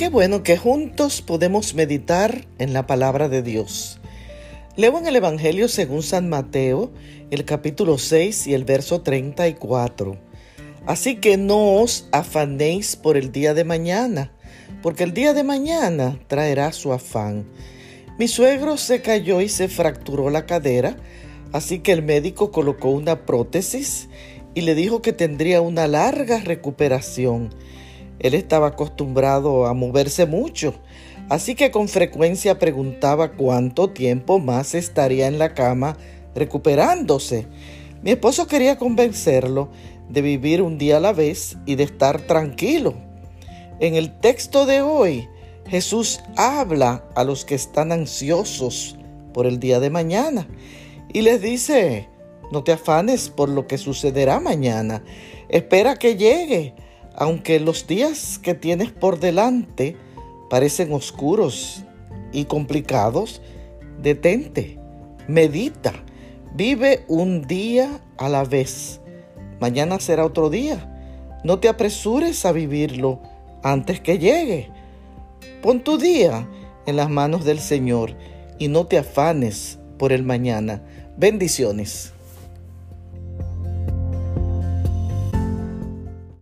Qué bueno que juntos podemos meditar en la palabra de Dios. Leo en el Evangelio según San Mateo, el capítulo 6 y el verso 34. Así que no os afanéis por el día de mañana, porque el día de mañana traerá su afán. Mi suegro se cayó y se fracturó la cadera, así que el médico colocó una prótesis y le dijo que tendría una larga recuperación. Él estaba acostumbrado a moverse mucho, así que con frecuencia preguntaba cuánto tiempo más estaría en la cama recuperándose. Mi esposo quería convencerlo de vivir un día a la vez y de estar tranquilo. En el texto de hoy, Jesús habla a los que están ansiosos por el día de mañana y les dice, no te afanes por lo que sucederá mañana, espera que llegue aunque los días que tienes por delante parecen oscuros y complicados, detente, medita, vive un día a la vez. Mañana será otro día. No te apresures a vivirlo antes que llegue. Pon tu día en las manos del Señor y no te afanes por el mañana. Bendiciones.